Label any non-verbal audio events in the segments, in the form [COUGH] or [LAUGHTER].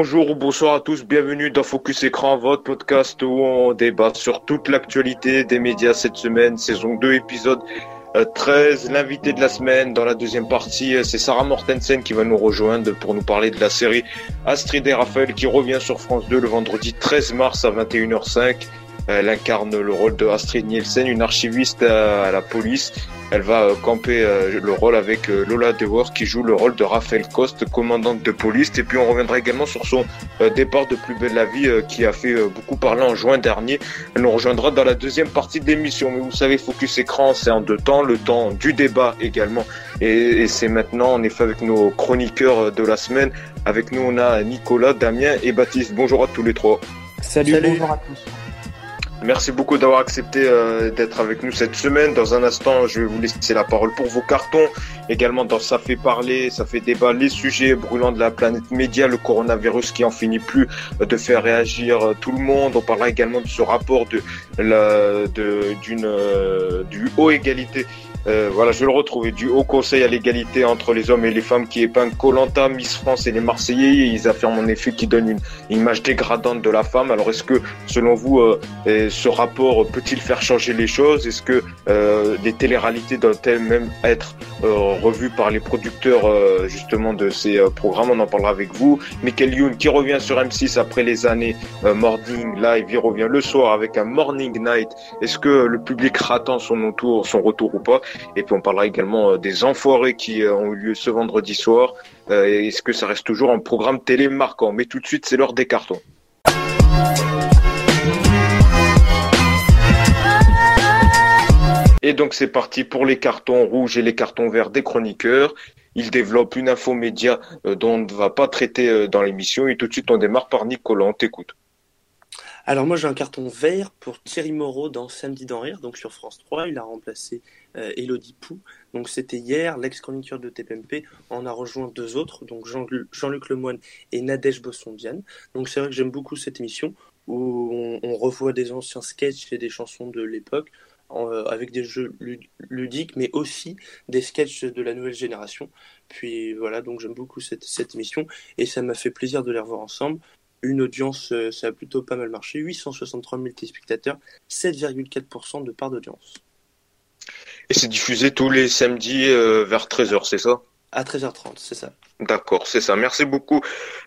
Bonjour ou bonsoir à tous, bienvenue dans Focus Écran, votre podcast où on débat sur toute l'actualité des médias cette semaine, saison 2, épisode 13. L'invité de la semaine dans la deuxième partie, c'est Sarah Mortensen qui va nous rejoindre pour nous parler de la série Astrid et Raphaël qui revient sur France 2 le vendredi 13 mars à 21h05. Elle incarne le rôle de Astrid Nielsen, une archiviste à la police. Elle va euh, camper euh, le rôle avec euh, Lola DeWorth qui joue le rôle de Raphaël Coste, commandante de police. Et puis on reviendra également sur son départ de Plus belle la vie qui a fait beaucoup parler en juin dernier. Elle nous rejoindra dans la deuxième partie de l'émission. Mais vous savez, Focus Écran, c'est en deux temps. Le temps du débat également. Et, c'est maintenant, en effet, avec nos chroniqueurs de la semaine. Avec nous, on a Nicolas, Damien et Baptiste. Bonjour à tous les trois. Salut, Salut. bonjour à tous. Merci beaucoup d'avoir accepté euh, d'être avec nous cette semaine. Dans un instant, je vais vous laisser la parole pour vos cartons. Également dans Ça fait parler, ça fait débat, les sujets brûlants de la planète média, le coronavirus qui en finit plus de faire réagir euh, tout le monde. On parlera également de ce rapport de, d'une euh, du haut égalité euh, voilà, je vais le retrouver. Du Haut Conseil à l'égalité entre les hommes et les femmes qui épingle Colanta, Miss France et les Marseillais. ils affirment en effet qu'ils donnent une, image dégradante de la femme. Alors est-ce que, selon vous, euh, ce rapport peut-il faire changer les choses? Est-ce que euh, les téléréalités doivent-elles même être revues par les producteurs justement de ces programmes On en parlera avec vous. Michael Youn qui revient sur M6 après les années Morning Live. Il revient le soir avec un Morning Night. Est-ce que le public attend son retour, son retour ou pas? Et puis on parlera également euh, des enfoirés qui euh, ont eu lieu ce vendredi soir. Euh, est-ce que ça reste toujours un programme télé marquant? Mais tout de suite, c'est l'heure des cartons. Et donc c'est parti pour les cartons rouges et les cartons verts des chroniqueurs. Ils développent une info média dont on ne va pas traiter dans l'émission. Et tout de suite, on démarre par Nicolas. On t'écoute. Alors moi j'ai un carton vert pour Thierry Moreau dans Samedi d'en rire, donc sur France 3. Il a remplacé euh, Elodie Pou. Donc c'était hier, l'ex-chroniqueur de TPMP en a rejoint deux autres, donc Jean-Luc Lemoine et Nadège Bossondiane. Donc c'est vrai que j'aime beaucoup cette émission où on, revoit des anciens sketchs et des chansons de l'époque euh, avec des jeux ludiques, mais aussi des sketchs de la nouvelle génération. Puis voilà, donc j'aime beaucoup cette, cette émission et ça m'a fait plaisir de les revoir ensemble une audience, euh, ça a plutôt pas mal marché. 863 000 téléspectateurs, 7,4% de part d'audience. Et c'est diffusé tous les samedis euh, vers 13h, c'est ça? À 13h30, c'est ça. D'accord, c'est ça. Merci beaucoup,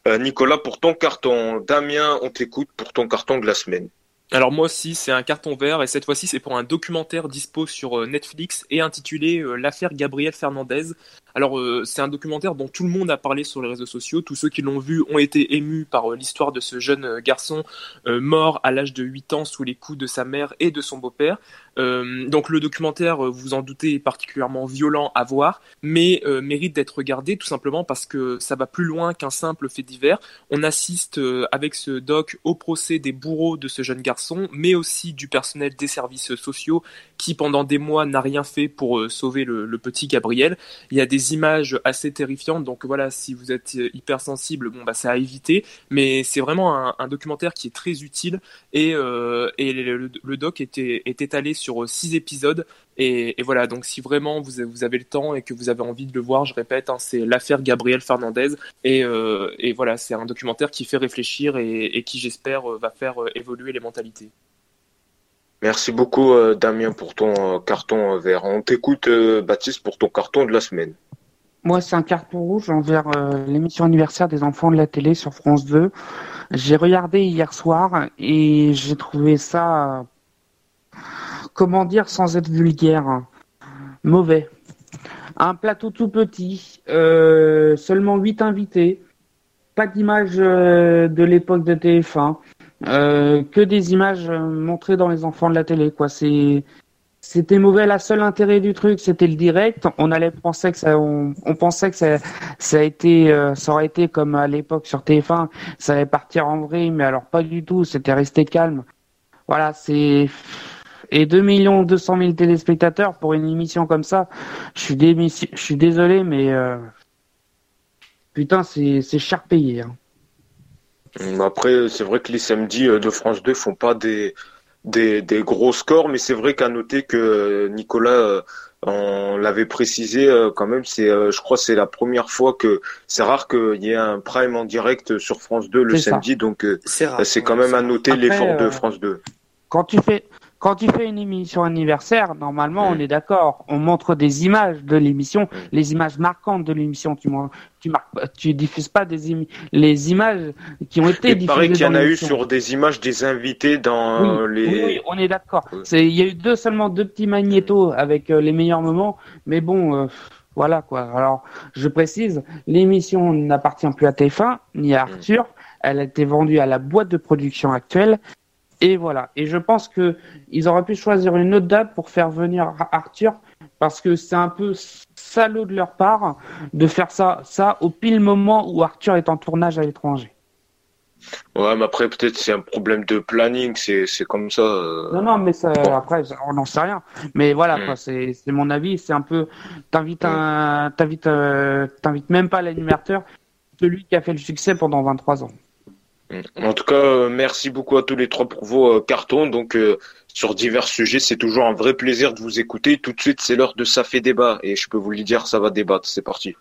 euh, Nicolas, pour ton carton. Damien, on t'écoute pour ton carton de la semaine. Alors moi aussi, c'est un carton vert et cette fois-ci c'est pour un documentaire dispo sur Netflix et intitulé L'affaire Gabriel Fernandez. Alors euh, c'est un documentaire dont tout le monde a parlé sur les réseaux sociaux. Tous ceux qui l'ont vu ont été émus par euh, l'histoire de ce jeune euh, garçon mort à l'âge de 8 ans sous les coups de sa mère et de son beau-père. Donc le documentaire, vous en doutez, est particulièrement violent à voir, mais mérite d'être regardé tout simplement parce que ça va plus loin qu'un simple fait divers. On assiste avec ce doc au procès des bourreaux de ce jeune garçon, mais aussi du personnel des services sociaux qui pendant des mois n'a rien fait pour sauver le, petit Gabriel. Il y a des images assez terrifiantes. Donc voilà, si vous êtes euh, hypersensible, bon bah c'est à éviter. Mais c'est vraiment un, documentaire qui est très utile et, euh, et le, doc était, est étalé sur six épisodes. Et, voilà, donc si vraiment vous, vous, avez le temps et que vous avez envie de le voir, je répète, hein, c'est l'affaire Gabriel Fernandez. Et, euh, et voilà, c'est un documentaire qui fait réfléchir et, et qui, j'espère, va faire évoluer les mentalités. Merci beaucoup Damien pour ton carton vert. On t'écoute Baptiste pour ton carton de la semaine. Moi, c'est un carton rouge envers euh, l'émission anniversaire des enfants de la télé sur France 2. J'ai regardé hier soir et j'ai trouvé ça, comment dire sans être vulgaire, mauvais. Un plateau tout petit, euh, seulement 8 invités, pas d'image euh, de l'époque de TF1, que des images montrées dans les enfants de la télé. C'était mauvais. La seule intérêt du truc, c'était le direct. On allait penser ça, on, pensait que ça, été, euh, ça aurait été comme à l'époque sur TF1, ça allait partir en vrai, mais alors pas du tout. C'était resté calme. Voilà, c'est et 2 millions 200 000 téléspectateurs pour une émission comme ça. Je suis, je suis désolé, mais euh, putain, c'est cher payé. Hein. Après, c'est vrai que les samedis euh, de France 2 font pas des des, des gros scores, mais c'est vrai qu'à noter que Nicolas on l'avait précisé quand même, c'est, je crois, c'est la première fois que c'est rare qu'il y ait un prime en direct sur France 2 le samedi, donc c'est quand même à noter l'effort de France 2. Quand tu fais quand tu fais une émission anniversaire, normalement, on mm. est d'accord. On montre des images de l'émission, mm. les images marquantes de l'émission. Tu, tu, marques, tu diffuses pas des les images qui ont été diffusées. Il paraît qu'il y en a eu sur des images des invités dans les. Oui, on est d'accord. Il y a eu deux seulement deux petits magnétos avec euh, les meilleurs moments, mais bon. Euh, voilà quoi. Alors, je précise, l'émission n'appartient plus à TF1 ni à mm. Arthur. Elle a été vendue à la boîte de production actuelle et voilà. Et je pense que ils auraient pu choisir une autre date pour faire venir Arthur parce que c'est un peu salaud de leur part de faire ça, ça au pile moment où Arthur est en tournage à l'étranger. Ouais, mais après peut-être c'est un problème de planning, c'est c'est comme ça. Euh. Non non, mais ça, après on n'en sait rien. Mais voilà mm. quoi, c'est c'est mon avis, c'est un peu t'invites un t'invites euh, t'invites même pas l'animateur, celui qui a fait le succès pendant 23 ans. En tout cas, euh, merci beaucoup à tous les trois pour vos euh, cartons. Donc, euh, sur divers sujets, c'est toujours un vrai plaisir de vous écouter. Tout de suite, c'est l'heure de Ça fait débat. Et je peux vous le dire, ça va débattre. C'est parti.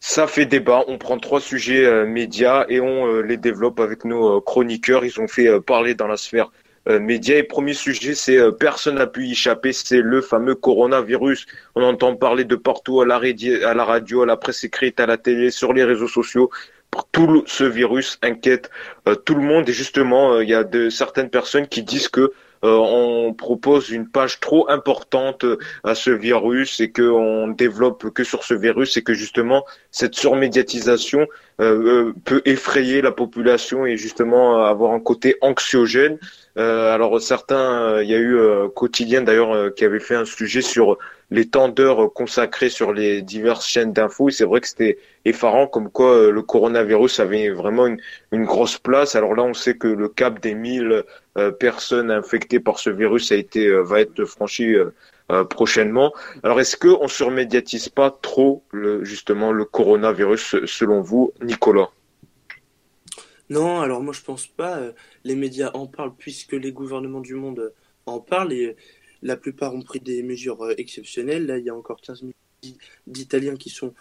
Ça fait débat. On prend trois sujets médias et on les développe avec nos chroniqueurs. Ils ont fait parler dans la sphère euh, médias. Et premier sujet, c'est euh, personne n'a pu y échapper, c'est le fameux coronavirus. On entend parler de partout à la, radio, à la presse écrite, à la télé, sur les réseaux sociaux. Tout ce virus inquiète euh, tout le monde et justement, il y a de certaines personnes qui disent que on propose une page trop importante à ce virus et qu'on développe que sur ce virus et que justement cette surmédiatisation peut effrayer la population et justement avoir un côté anxiogène. Euh, alors certains, euh, il y a eu euh, quotidien d'ailleurs qui avait fait un sujet sur les temps d'heures consacrés sur les diverses chaînes d'infos. C'est vrai que c'était effarant, comme quoi le coronavirus avait vraiment une, grosse place. Alors là, on sait que le cap des 1000 personnes infectées par ce virus a été va être franchi prochainement. Alors est-ce que on surmédiatise pas trop justement le coronavirus selon vous, Nicolas? Non, alors moi je pense pas. Euh, les médias en parlent puisque les gouvernements du monde euh, en parlent la plupart ont pris des mesures euh, exceptionnelles. Là, il y a encore 15 millions d'Italiens qui sont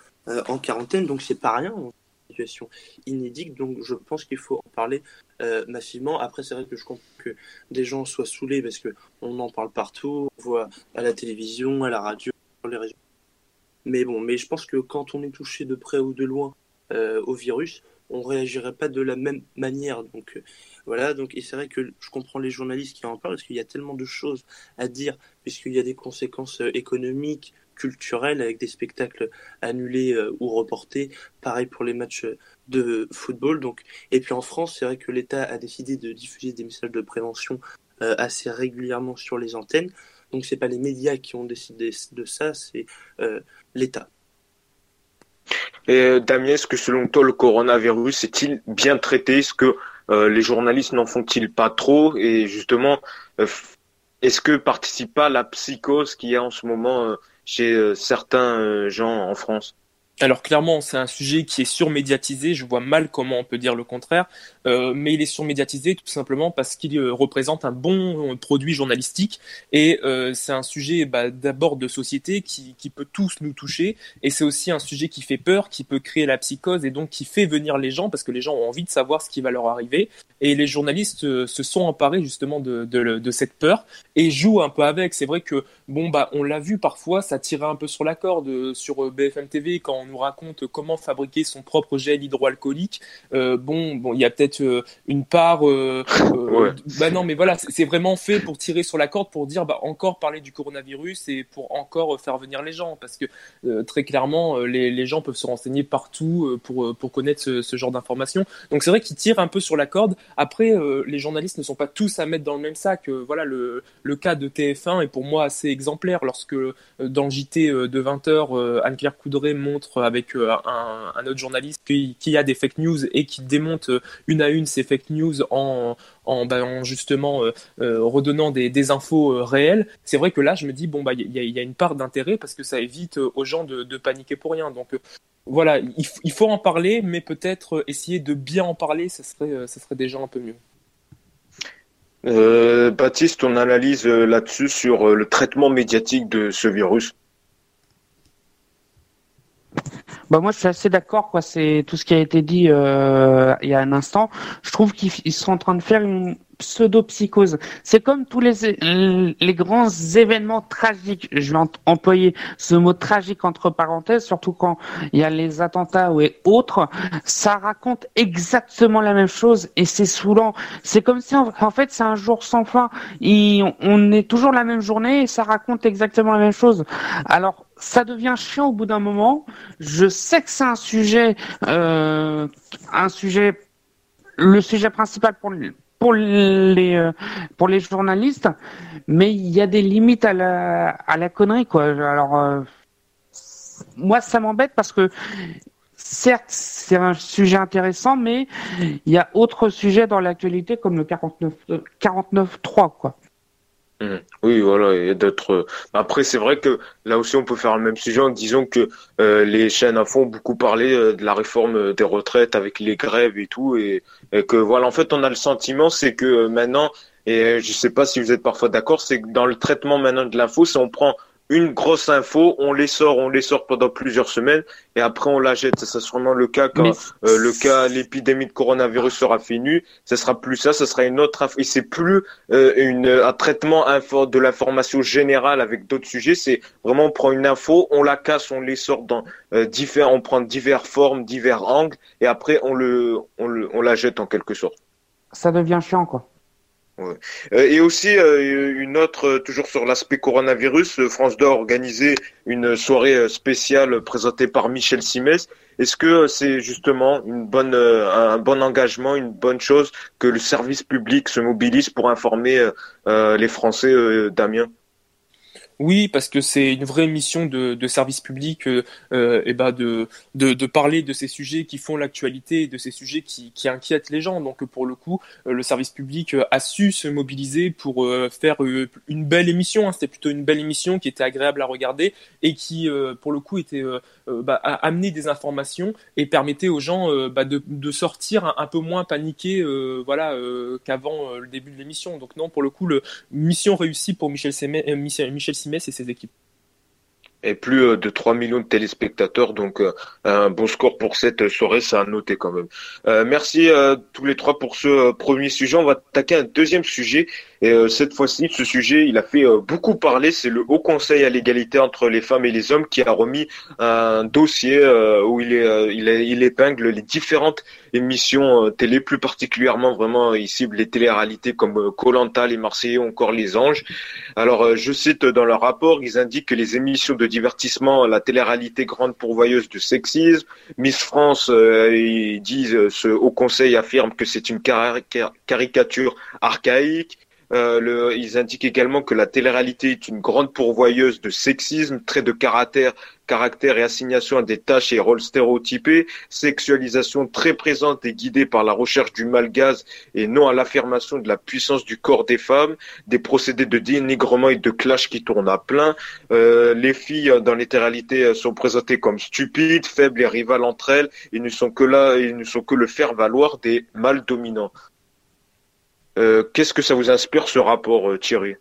en quarantaine, donc c'est pas rien. Une situation inédite, donc je pense qu'il faut en parler massivement. Après, c'est vrai que je comprends que des gens soient saoulés parce que on en parle partout, on voit à la télévision, à la radio, sur les réseaux. Mais bon, mais je pense que quand on est touché de près ou de loin au virus, on réagirait pas de la même manière. Donc euh, voilà, donc et c'est vrai que je comprends les journalistes qui en parlent parce qu'il y a tellement de choses à dire puisqu'il y a des conséquences euh, économiques, culturelles avec des spectacles annulés euh, ou reportés, pareil pour les matchs de football. Donc et puis en France, c'est vrai que l'État a décidé de diffuser des messages de prévention assez régulièrement sur les antennes. Donc c'est pas les médias qui ont décidé de ça, c'est l'État. Et euh, Damien, est-ce que selon toi le coronavirus est-il bien traité? Est-ce que euh, les journalistes n'en font-ils pas trop? Et justement, euh, est-ce que participe pas la psychose qu'il y a en ce moment chez certains gens en France? Alors clairement, c'est un sujet qui est surmédiatisé. Je vois mal comment on peut dire le contraire, euh, mais il est surmédiatisé tout simplement parce qu'il euh, représente un bon euh, produit journalistique et euh, c'est un sujet bah, d'abord de société qui, qui, peut tous nous toucher et c'est aussi un sujet qui fait peur, qui peut créer la psychose et donc qui fait venir les gens parce que les gens ont envie de savoir ce qui va leur arriver et les journalistes se sont emparés justement de, de, de cette peur et jouent un peu avec. C'est vrai que bon bah on l'a vu parfois, ça tirait un peu sur la corde sur BFM TV quand nous raconte comment fabriquer son propre gel hydroalcoolique, euh, bon, bon, il y a peut-être euh, une part. Euh, bah non, mais voilà, c'est vraiment fait pour tirer sur la corde, pour dire bah encore parler du coronavirus et pour encore faire venir les gens, parce que très clairement, les, les, gens peuvent se renseigner partout pour pour connaître ce, ce genre d'informations. Donc c'est vrai qu'ils tirent un peu sur la corde. Après, les journalistes ne sont pas tous à mettre dans le même sac. voilà, le le cas de TF1 est pour moi assez exemplaire lorsque dans le JT de 20h, Anne-Claire Coudray montre avec euh, un, autre journaliste qui, a des fake news et qui démonte euh, une à une ces fake news en, en, bah, justement euh, redonnant des, infos réelles, c'est vrai que là, je me dis, bon, bah, il y, a, une part d'intérêt parce que ça évite aux gens de, paniquer pour rien. Donc, voilà, il, faut en parler, mais peut-être essayer de bien en parler, ça serait, déjà un peu mieux. Baptiste, ton analyse là-dessus sur le traitement médiatique de ce virus bah moi je suis assez d'accord quoi c'est tout ce qui a été dit euh, il y a un instant je trouve qu'ils sont en train de faire une pseudo-psychose. C'est comme tous les, les grands événements tragiques. Je vais employer ce mot tragique entre parenthèses, surtout quand il y a les attentats ou autres. Ça raconte exactement la même chose et c'est saoulant. C'est comme si, en fait, c'est un jour sans fin. on est toujours la même journée et ça raconte exactement la même chose. Alors, ça devient chiant au bout d'un moment. Je sais que c'est un sujet, euh, un sujet, le sujet principal pour, pour les euh, pour les journalistes, mais il y a des limites à la à la connerie quoi. Alors euh, moi ça m'embête parce que certes c'est un sujet intéressant, mais il y a autre sujets dans l'actualité comme le 49 49 3 quoi. Mmh. Oui, voilà, et d'autres. Après, c'est vrai que là aussi, on peut faire le même sujet en disant que euh, les chaînes à fond ont beaucoup parlé euh, de la réforme des retraites avec les grèves et tout, et, que voilà, en fait, on a le sentiment, c'est que euh, maintenant, et je sais pas si vous êtes parfois d'accord, c'est que dans le traitement maintenant de l'info, si on prend une grosse info, on les sort, on les sort pendant plusieurs semaines et après on la jette. Ça sera sûrement le cas quand euh, le cas l'épidémie de coronavirus sera finie. Ce sera plus ça, ce sera une autre info. Et c'est plus euh, une un traitement info de l'information générale avec d'autres sujets. C'est vraiment on prend une info, on la casse, on les sort dans euh, différents, on prend diverses formes, divers angles et après on le on le on la jette en quelque sorte. Ça devient chiant quoi. Euh, et aussi euh, une autre, euh, toujours sur l'aspect coronavirus, France 2 a une soirée spéciale présentée par Michel Simès. Est-ce que c'est justement une bonne, un bon engagement, une bonne chose que le service public se mobilise pour informer les Français, Damien? Oui, parce que c'est une vraie mission de, service public euh, euh, et bah de, de, parler de ces sujets qui font l'actualité, de ces sujets qui, qui, inquiètent les gens. Donc pour le coup, euh, le service public euh, a su se mobiliser pour faire une belle émission. Hein. C'était plutôt une belle émission qui était agréable à regarder et qui, pour le coup, était bah, amené des informations et permettait aux gens bah, de, de, sortir un, peu moins paniqués, voilà, qu'avant le début de l'émission. Donc non, pour le coup, le mission réussie pour Michel, Sémé, Michel, Michel et ses équipes. Et plus euh, de 3 millions de téléspectateurs, donc euh, un bon score pour cette soirée, ça a noté quand même. Euh, merci à tous les trois pour ce premier sujet. On va attaquer un deuxième sujet et euh, cette fois-ci, ce sujet, il a fait euh, beaucoup parler. C'est le Haut Conseil à l'égalité entre les femmes et les hommes qui a remis un dossier euh, où il, est, il, il, épingle les différentes émissions télé, plus particulièrement vraiment il cible les télé-réalités comme Colanta, les Marseillais ou encore les Anges. Alors, je cite dans leur rapport, ils indiquent que les émissions de divertissement, la télé-réalité grande pourvoyeuse de sexisme, Miss France, ils disent, ce Haut Conseil affirme que c'est une caricature archaïque. Euh, ils indiquent également que la télé-réalité est une grande pourvoyeuse de sexisme, traits de caractère, caractère et assignation à des tâches et rôles stéréotypés, sexualisation très présente et guidée par la recherche du malgaz et non à l'affirmation de la puissance du corps des femmes, des procédés de dénigrement et de clash qui tournent à plein. Euh, les filles dans les télé-réalités sont présentées comme stupides, faibles et rivales entre elles et ne sont que là, ils ne sont que le faire valoir des mâles dominants. Euh, qu'est-ce que ça vous inspire ce rapport, euh, Thierry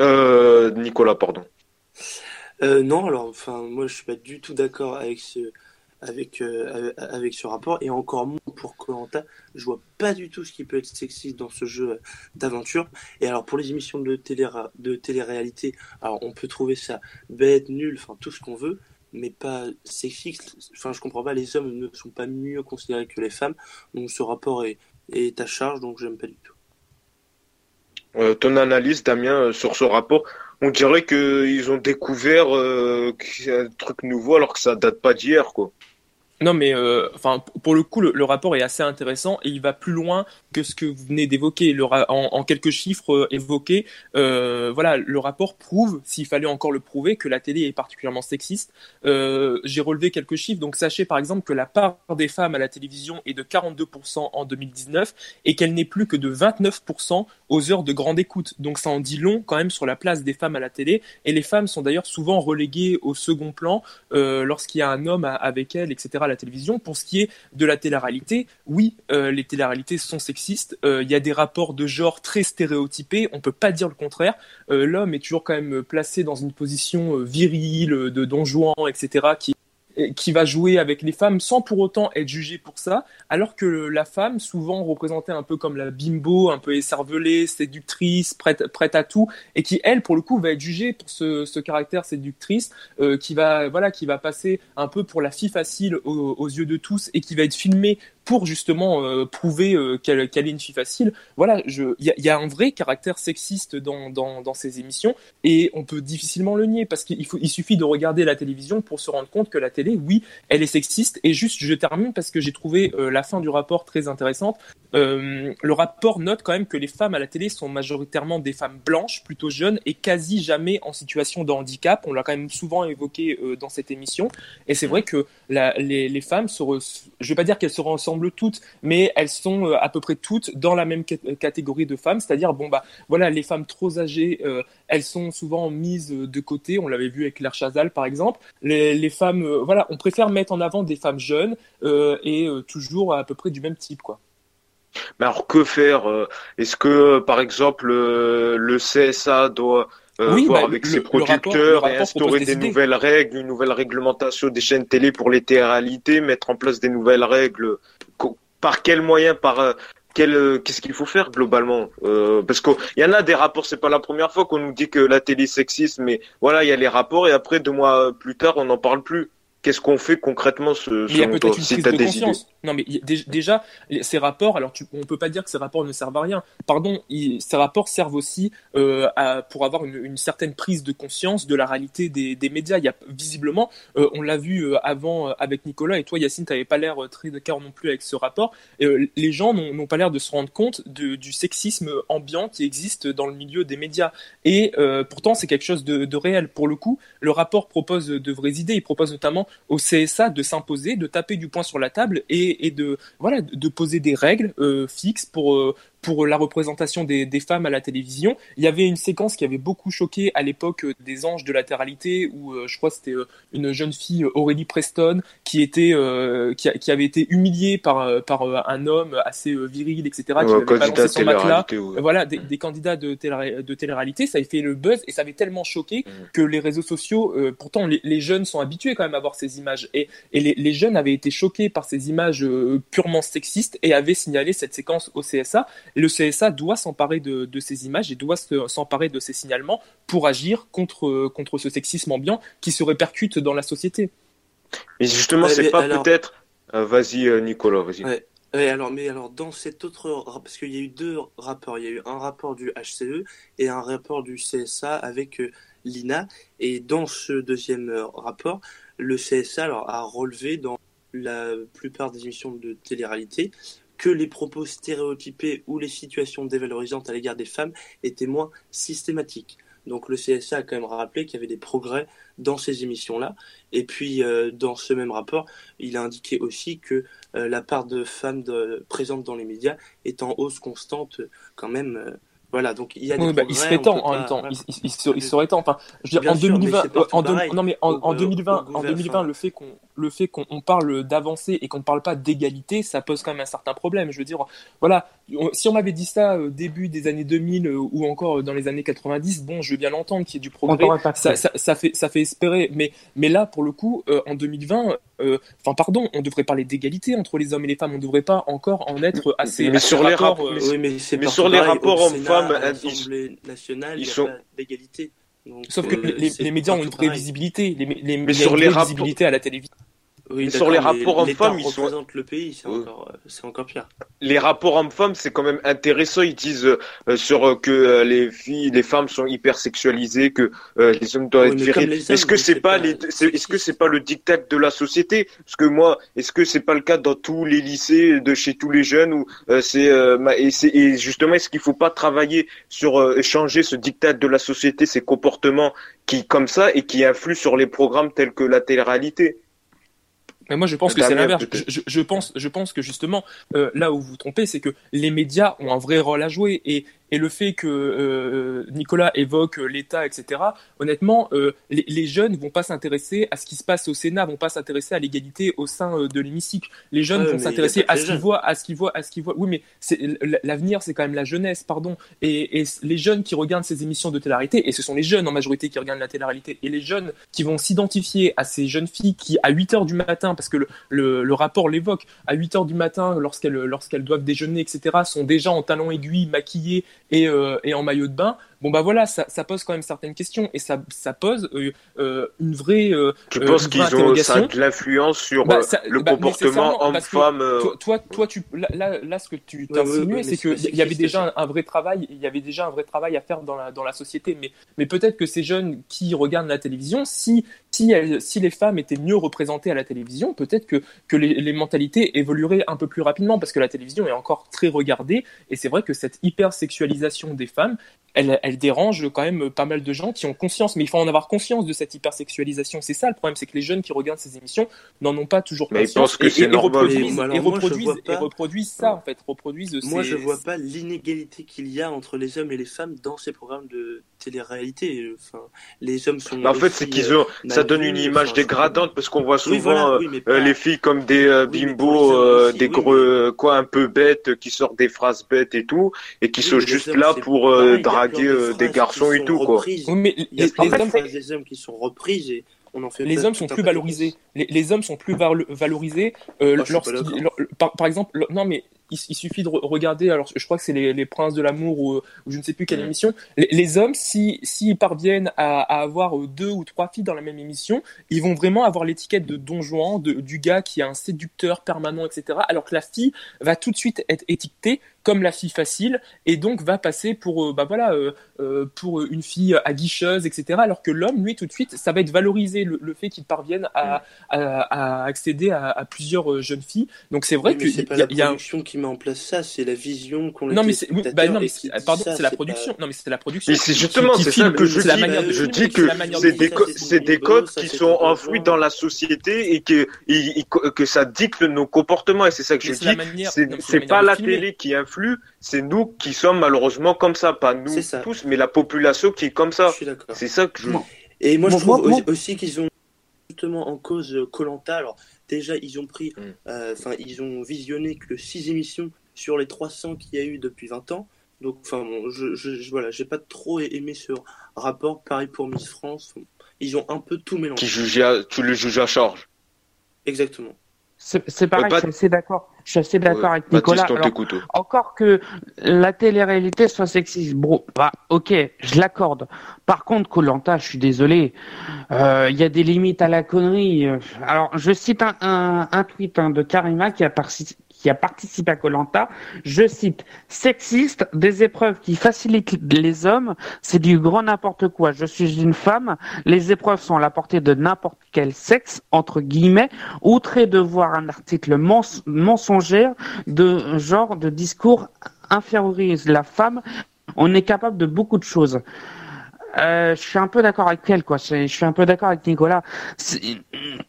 euh, Nicolas, pardon. non, alors, enfin, moi, je suis pas du tout d'accord avec ce, avec, avec ce rapport, et encore moins pour Colanta. Je vois pas du tout ce qui peut être sexiste dans ce jeu d'aventure. Et alors, pour les émissions de télé-réalité, alors, on peut trouver ça bête, nul, enfin, tout ce qu'on veut, mais pas sexiste. Enfin, je comprends pas, les hommes ne sont pas mieux considérés que les femmes. Donc, ce rapport est, est à charge, donc j'aime pas du tout. Euh, ton analyse, Damien, euh, sur ce rapport. On dirait qu'ils ont découvert euh, un truc nouveau alors que ça date pas d'hier, quoi. Non, mais euh, enfin, pour le coup, le, rapport est assez intéressant et il va plus loin que ce que vous venez d'évoquer. En, en, quelques chiffres euh, évoqués, euh, voilà, le rapport prouve, s'il fallait encore le prouver, que la télé est particulièrement sexiste. J'ai relevé quelques chiffres. Donc, sachez par exemple que la part des femmes à la télévision est de 42% en 2019 et qu'elle n'est plus que de 29% aux heures de grande écoute. Donc, ça en dit long quand même sur la place des femmes à la télé. Et les femmes sont d'ailleurs souvent reléguées au second plan lorsqu'il y a un homme avec elles, etc à la télévision. Pour ce qui est de la télé-réalité, oui, euh, les télé-réalités sont sexistes. Euh, il y a des rapports de genre très stéréotypés. On peut pas dire le contraire. Euh, l'homme est toujours quand même placé dans une position virile, de don Juan, etc., qui va jouer avec les femmes sans pour autant être jugé pour ça, alors que la femme, souvent représentée un peu comme la bimbo, un peu écervelée, séductrice, prête, prête à tout, et qui elle, pour le coup, va être jugée pour ce, ce caractère séductrice, euh, qui va voilà, qui va passer un peu pour la fille facile aux, aux yeux de tous et qui va être filmée pour justement euh, prouver euh, qu'elle est une fille facile. Voilà, il y, y a, un vrai caractère sexiste dans, dans, dans, ces émissions et on peut difficilement le nier parce qu'il il suffit de regarder la télévision pour se rendre compte que la télé, oui, elle est sexiste. Et juste, je termine parce que j'ai trouvé euh, la fin du rapport très intéressante. le rapport note quand même que les femmes à la télé sont majoritairement des femmes blanches, plutôt jeunes et quasi jamais en situation de handicap. On l'a quand même souvent évoqué dans cette émission. Et c'est vrai que la, les, les, femmes, se je vais pas dire qu'elles se ressemblent toutes, mais elles sont euh, à peu près toutes dans la même catégorie de femmes, c'est-à-dire bon bah voilà les femmes trop âgées, euh, elles sont souvent mises de côté. On l'avait vu avec Claire Chazal par exemple. Les, femmes, euh, voilà, on préfère mettre en avant des femmes jeunes et toujours à peu près du même type quoi. Mais alors que faire Est-ce que par exemple le CSA doit voir bah, avec ses producteurs et instaurer des, nouvelles règles, une nouvelle réglementation des chaînes télé pour les réalités, mettre en place des nouvelles règles par quels moyens, par euh, quel, euh, qu'est-ce qu'il faut faire globalement euh, Parce qu'il y en a des rapports, c'est pas la première fois qu'on nous dit que la télé sexiste, mais voilà, il y a les rapports et après deux mois plus tard, on n'en parle plus. Qu'est-ce qu'on fait concrètement ce, il y a peut-être une prise de conscience. Non, mais déjà, ces rapports, alors tu, on peut pas dire que ces rapports ne servent à rien. Pardon, ces rapports servent aussi euh, à, pour avoir une, une, certaine prise de conscience de la réalité des, des médias. Il y a visiblement, euh, on l'a vu euh, avant avec Nicolas et toi, Yacine, tu n'avais pas l'air très cœur non plus avec ce rapport. les gens n'ont pas l'air de se rendre compte de, du sexisme ambiant qui existe dans le milieu des médias. Et pourtant, c'est quelque chose de, de réel. Pour le coup, le rapport propose de vraies idées. Il propose notamment au CSA de s'imposer, de taper du poing sur la table et, de poser des règles euh, fixes pour euh, pour la représentation des, des, femmes à la télévision. Il y avait une séquence qui avait beaucoup choqué à l'époque euh, des Anges de la latéralité, où euh, je crois c'était euh, une jeune fille, Aurélie Preston, qui était qui, qui, avait été humiliée par par un homme assez viril, etc., qui avait balancé son matelas. Voilà, des, des, candidats de télé, de télé-réalité, ça avait fait le buzz et ça avait tellement choqué mm. que les réseaux sociaux, pourtant les, les, jeunes sont habitués quand même à voir ces images et, et les, les jeunes avaient été choqués par ces images purement sexistes et avaient signalé cette séquence au CSA le CSA doit s'emparer de, ces images et doit s'emparer de ces signalements pour agir contre, contre ce sexisme ambiant qui se répercute dans la société. Mais justement, c'est pas peut-être. Euh, vas-y, euh, Nicolas, vas-y. alors, mais alors, dans cet autre. Parce qu'il y a eu deux rapports. Il y a eu un rapport du HCE et un rapport du CSA avec euh, l'INA. Et dans ce deuxième rapport, le CSA alors, a relevé dans la plupart des émissions de télé-réalité que les propos stéréotypés ou les situations dévalorisantes à l'égard des femmes étaient moins systématiques. Donc le CSA a quand même rappelé qu'il y avait des progrès dans ces émissions-là. Et puis euh, dans ce même rapport, il a indiqué aussi que euh, la part de femmes présentes dans les médias est en hausse constante quand même euh, voilà, donc il y a des bah, il serait temps en même temps. Il, il, il, serait temps. Enfin, je veux dire, en 2020, en non mais en, en 2020, en 2020, le fait qu'on le fait qu'on parle d'avancée et qu'on ne parle pas d'égalité, ça pose quand même un certain problème. Je veux dire, voilà, si on m'avait dit ça au début des années 2000 euh, ou encore dans les années 90, bon, je veux bien l'entendre qu'il y ait du progrès, ça, ça, ça, fait ça fait espérer. Mais mais là, pour le coup, euh, en 2020, euh, enfin pardon, on devrait parler d'égalité entre les hommes et les femmes. On ne devrait pas encore en être assez. Mais sur les rapports, mais, sur les rapports hommes-femmes, nationale, ils sont d'égalité. Sauf que les, médias ont une vraie visibilité, les, les, mais sur les visibilité à la télévision. Oui, sur les rapports hommes-femmes, ils sont. le pays, c'est encore, euh, encore, pire. Les rapports hommes-femmes, c'est quand même intéressant. Ils disent euh, sur euh, que les filles, les femmes sont hyper sexualisées, que les hommes doivent être virils. Est-ce que c'est pas, les, est-ce que c'est pas le dictat de la société? Parce que moi, est-ce que c'est pas le cas dans tous les lycées, de chez tous les jeunes, ou c'est et, et, justement, est-ce qu'il faut pas travailler sur changer ce dictat de la société, ces comportements qui comme ça et qui influent sur les programmes tels que la télé-réalité? Mais moi, je pense que c'est l'inverse. Je, je, pense, je pense que justement, euh, là où vous vous trompez, c'est que les médias ont un vrai rôle à jouer et, et le fait que euh, Nicolas évoque l'État, etc. Honnêtement, euh, les, les, jeunes vont pas s'intéresser à ce qui se passe au Sénat, vont pas s'intéresser à l'égalité au sein euh, de l'hémicycle. Les jeunes vont s'intéresser à ce qu'ils voient, à ce qu'ils voient, à ce qu'ils voient. Oui, mais l'avenir, c'est quand même la jeunesse, pardon. Et, et, les jeunes qui regardent ces émissions de télé-réalité, et ce sont les jeunes en majorité qui regardent la télé-réalité, et les jeunes qui vont s'identifier à ces jeunes filles qui, à 8 heures du matin, parce que le, le, le rapport l'évoque, à 8 heures du matin, lorsqu'elles lorsqu'elles doivent déjeuner, etc., sont déjà en talons aiguilles, maquillées et, euh, et en maillot de bain, bon bah voilà, ça, ça, pose quand même certaines questions et ça, ça pose euh, euh une vraie. Euh, tu penses qu'ils ont ça de l'influence sur bah, ça, le bah, comportement homme-femme toi, toi, tu, là, là, ce que tu t'insinuais, c'est qu'il y avait déjà un, vrai travail, il y avait déjà un vrai travail à faire dans la, dans la société. Mais, mais peut-être que ces jeunes qui regardent la télévision, si, si, elles, si les femmes étaient mieux représentées à la télévision, peut-être que, que les, les mentalités évolueraient un peu plus rapidement parce que la télévision est encore très regardée et c'est vrai que cette hypersexualisation des femmes, elle, elle, dérange quand même pas mal de gens qui ont conscience, mais il faut en avoir conscience de cette hypersexualisation. C'est ça le problème, c'est que les jeunes qui regardent ces émissions n'en ont pas toujours mais conscience. que et, reproduisent, et, reproduisent, et reproduisent ça en fait, reproduisent. Moi, je vois pas l'inégalité qu'il y a entre les hommes et les femmes dans ces programmes de télé-réalité. Enfin, les hommes sont. en fait, c'est qu'ils ont. Euh, ça donne une image dégradante parce qu'on voit souvent euh, euh, les filles comme des bimbos, des gros quoi un peu bêtes qui sortent des phrases bêtes et tout, et qui sont juste là pour draguer des garçons et tout quoi. mais il y a des hommes qui sont reprises et on en fait les hommes sont plus valorisés. Les, les, hommes sont plus valorisés euh, par, par, exemple. Non, mais il, suffit de regarder, alors je crois que c'est les, les, Princes de l'amour ou, ou, je ne sais plus quelle émission. Les, les hommes, s'ils si, parviennent à, à, avoir deux ou trois filles dans la même émission, ils vont vraiment avoir l'étiquette de Don Juan, de, du gars qui est un séducteur permanent, etc. Alors que la fille va tout de suite être étiquetée comme la fille facile et donc va passer pour euh, bah voilà euh, euh, pour une fille aguicheuse etc alors que l'homme lui tout de suite ça va être valorisé le, le fait qu'il parvienne à, à, à accéder à, à, plusieurs jeunes filles. Donc c'est vrai que c'est pas la production qui met en place ça c'est la vision qu'on non mais c'est bah, non mais pardon c'est la production. Non mais c'est la production. Mais c'est justement c'est ça que je dis. je dis que c'est des c'est des codes qui sont enfouis dans la société et que que ça dicte nos comportements et c'est ça que je dis. c'est pas la télé qui influe c'est nous qui sommes malheureusement comme ça, pas nous tous, mais la population qui est comme ça. C'est ça que je. Et moi, je trouve aussi qu'ils ont justement en cause Colanta. Alors déjà, ils ont pris, mm. euh, enfin, ils ont visionné que 6 émissions sur les 300 qu'il y a eu depuis 20 ans. Donc, enfin, bon, je, je, voilà, j'ai pas trop aimé ce rapport. Pareil pour Miss France. Ils ont un peu tout mélangé. Qui tu le juges à charge. Exactement. C'est pareil, je suis assez d'accord. Je suis assez d'accord avec Nicolas. encore que la télé-réalité soit sexiste, bro, bah, ok, je l'accorde. Par contre, Colanta, je suis désolé, euh, il y a des limites à la connerie. Alors, je cite un, un, un tweet hein, de Karima qui a, participé qui a participé à Colanta, je cite, sexiste, des épreuves qui facilitent les hommes, c'est du grand n'importe quoi. Je suis une femme, les épreuves sont à la portée de n'importe quel sexe, entre guillemets, outré de voir un article mensongère de genre de discours infériorise la femme, on est capable de beaucoup de choses. Euh, je suis un peu d'accord avec elle, quoi. Je suis un peu d'accord avec Nicolas.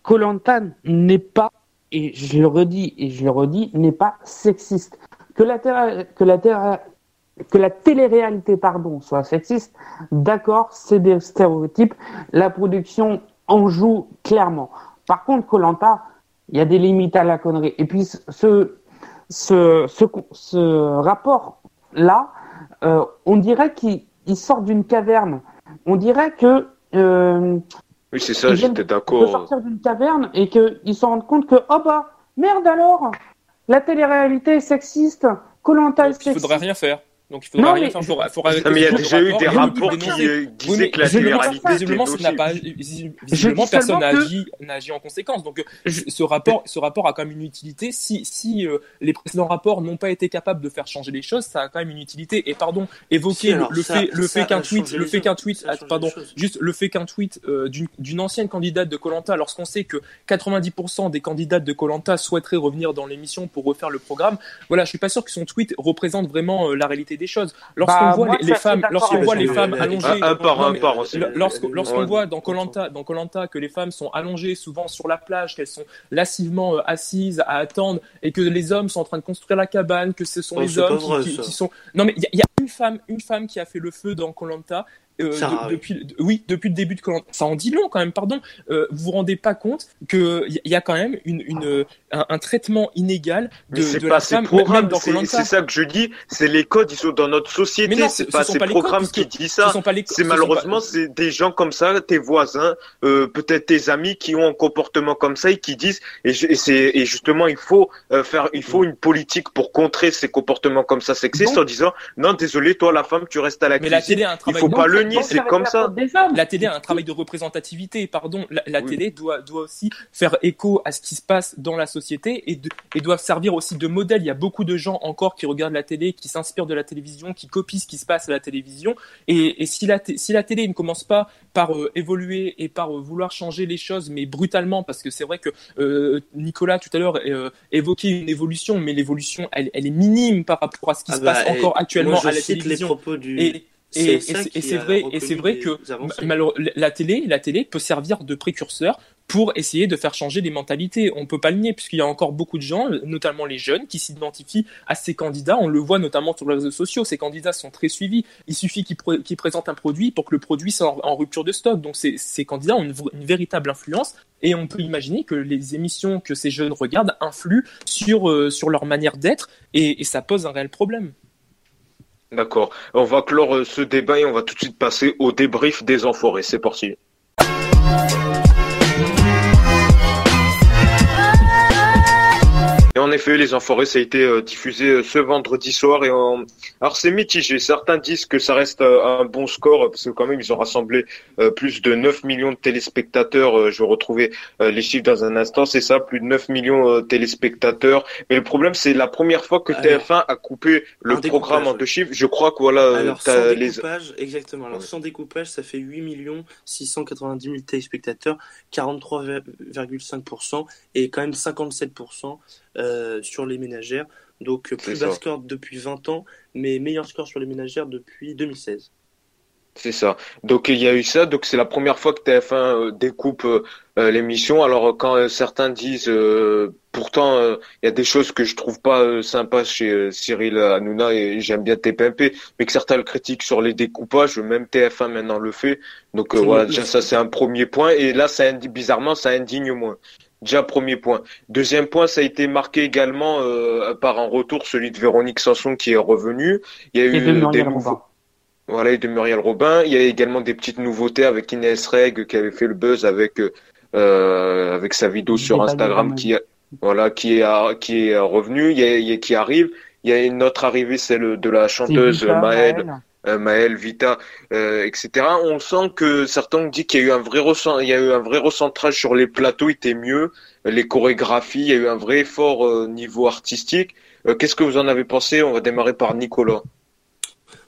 Colanta n'est pas et je le redis et je le redis, n'est pas sexiste. Que la, que la, que la télé-réalité pardon, soit sexiste, d'accord, c'est des stéréotypes. La production en joue clairement. Par contre, Colanta, il y a des limites à la connerie. Et puis ce, ce, ce, ce rapport-là, euh, on dirait qu'il sort d'une caverne. On dirait que euh, oui, c'est ça, j'étais d'accord. De sortir d'une caverne et qu'ils se rendent compte que, oh bah, merde alors, la télé-réalité est sexiste, Colanta est sexiste. Il faudrait rien faire. Donc il faudra rien faire. Faudra, faudra mais il y a déjà eu des rapports qui disaient que la télé-réalité visiblement, ça pas, visiblement personne n'a agi, agi, en conséquence. Donc ce rapport, ce rapport a quand même une utilité. Si, si euh, les précédents rapports n'ont pas été capables de faire changer les choses, ça a quand même une utilité. Et pardon, évoquer le, le, fait, le fait qu'un tweet, le fait qu'un tweet, pardon, juste le fait qu'un tweet euh, d'une ancienne candidate de Colanta, lorsqu'on sait que 90% des candidates de Colanta souhaiteraient revenir dans l'émission pour refaire le programme, voilà, je suis pas sûr que son tweet représente vraiment euh, la réalité des choses. Lorsqu'on bah, voit les, femmes, lorsqu'on voit les femmes allongées, un, par un par Lorsqu'on voit dans Colanta, dans Colanta que les femmes sont allongées souvent sur la plage, qu'elles sont lassivement euh, assises à attendre, et que les hommes sont en train de construire la cabane, que ce sont oh, les hommes qui, sont. Non mais il y, a une une femme, une femme qui a fait le feu dans Colanta euh, depuis, oui, depuis le début de Colanta. Ça en dit long quand même, pardon. Euh, vous vous rendez pas compte qu'il y, y a quand même une, une un, un, traitement inégal de, de la femme programmes, dans C'est ça que je dis. C'est les codes, ils sont dans notre société. C'est pas ces programmes qui disent ça. C'est malheureusement, c'est des gens comme ça, tes voisins, euh, peut-être tes amis qui ont un comportement comme ça et qui disent. Et, et, et justement, il faut euh, faire, il faut une politique pour contrer ces comportements comme ça sexistes en disant non, désolé, toi la femme, tu restes à la Mais la télé a un travail. Il faut pas le c'est comme ça. La télé a un travail de représentativité. Pardon, la, la télé doit doit aussi faire écho à ce qui se passe dans la société et, de, et doivent servir aussi de modèle. Il y a beaucoup de gens encore qui regardent la télé, qui s'inspirent de la télévision, qui copient ce qui se passe à la télévision. Et, et si, la si la télé ne commence pas par euh, évoluer et par euh, vouloir changer les choses, mais brutalement, parce que c'est vrai que euh, Nicolas tout à l'heure euh, évoquait une évolution, mais l'évolution, elle, elle, est minime par rapport à ce qui ah se bah, passe encore actuellement à la télévision. Les propos du... Et, et, c'est vrai, et c'est vrai que la télé, la télé peut servir de précurseur pour essayer de faire changer les mentalités. On peut pas le nier puisqu'il y a encore beaucoup de gens, notamment les jeunes, qui s'identifient à ces candidats. On le voit notamment sur les réseaux sociaux. Ces candidats sont très suivis. Il suffit qu'ils, pr présentent un produit pour que le produit soit en, rupture de stock. Donc ces, ces candidats ont une, une, véritable influence et on peut imaginer que les émissions que ces jeunes regardent influent sur, euh, sur leur manière d'être et, et ça pose un réel problème. D'accord. On va clore euh, ce débat et on va tout de suite passer au débrief des enforés. C'est parti. Et en effet, Les Enfoirés, ça a été euh, diffusé euh, ce vendredi soir. Et Alors c'est mitigé. Certains disent que ça reste euh, un bon score parce que quand même ils ont rassemblé plus de 9 millions de téléspectateurs. Je vais retrouver les chiffres dans un instant. C'est ça, plus de 9 millions de téléspectateurs. Mais le problème, c'est la première fois que TF1 a coupé le programme en deux chiffres. Je crois que voilà. Alors sans découpage, exactement. Alors sans découpage, ça fait 8 millions 690 000 téléspectateurs, 43,5% et quand même 57% euh, sur les ménagères. Donc plus bas score depuis 20 ans, mais meilleur score sur les ménagères depuis 2016. C'est ça. Donc il y a eu ça. Donc c'est la première fois que TF1 euh, découpe euh, l'émission. Alors quand certains disent, pourtant il y a des choses que je trouve pas sympas chez Cyril Hanouna et j'aime bien TPMP, mais que certains le critiquent sur les découpages. Même TF1 maintenant le fait. Donc voilà, déjà ça c'est un premier point. Et là, ça bizarrement, ça indigne moins. Déjà premier point. Deuxième point, ça a été marqué également euh, par un retour, celui de Véronique Sanson qui est revenu. Il y a eu des nouveaux. Voilà, et de Muriel Robin. Il y a également des petites nouveautés avec Inès Reg qui avait fait le buzz avec euh, avec sa vidéo sur Instagram qui voilà qui est qui est revenu, il y a, qui arrive. Il y a une autre arrivée, celle de la chanteuse Maëlle. Euh, Maël, Vita, euh, etc. On sent que certains ont dit qu'il y a eu un vrai il y a eu un vrai recentrage sur les plateaux, était mieux, les chorégraphies, il y a eu un vrai effort euh, niveau artistique. Qu'est-ce que vous en avez pensé? On va démarrer par Nicolas.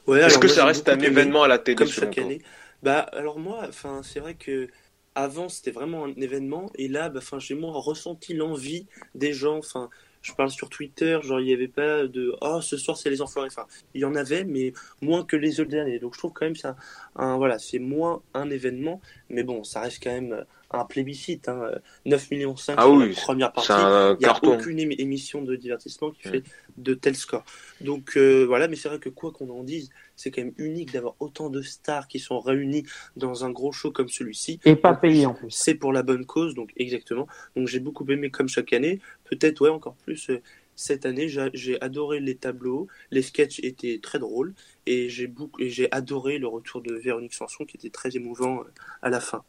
Ouais, Est-ce que ça reste un événement à la télé Comme chaque année. Bah alors moi, enfin c'est vrai que avant c'était vraiment un événement et là, bah, j'ai moi ressenti l'envie des gens, enfin je parle sur Twitter, genre il n'y avait pas de oh ce soir c'est les enfoirés. Enfin, il y en avait, mais moins que les autres derniers. Donc je trouve quand même c'est un, voilà, c'est moins un événement, mais bon, ça reste quand même un plébiscite. Hein. 9 millions 5 ah oui, la première partie. Il n'y a aucune émission de divertissement qui fait de tels scores. Donc euh, voilà, mais c'est vrai que quoi qu'on en dise, c'est quand même unique d'avoir autant de stars qui sont réunies dans un gros show comme celui-ci. Et pas payé en plus. C'est pour la bonne cause, donc exactement. Donc j'ai beaucoup aimé comme chaque année. Peut-être, ouais, encore plus. Euh, cette année, j'ai adoré les tableaux, les sketchs étaient très drôles et j'ai j'ai adoré le retour de Véronique Sanson qui était très émouvant euh, à la fin.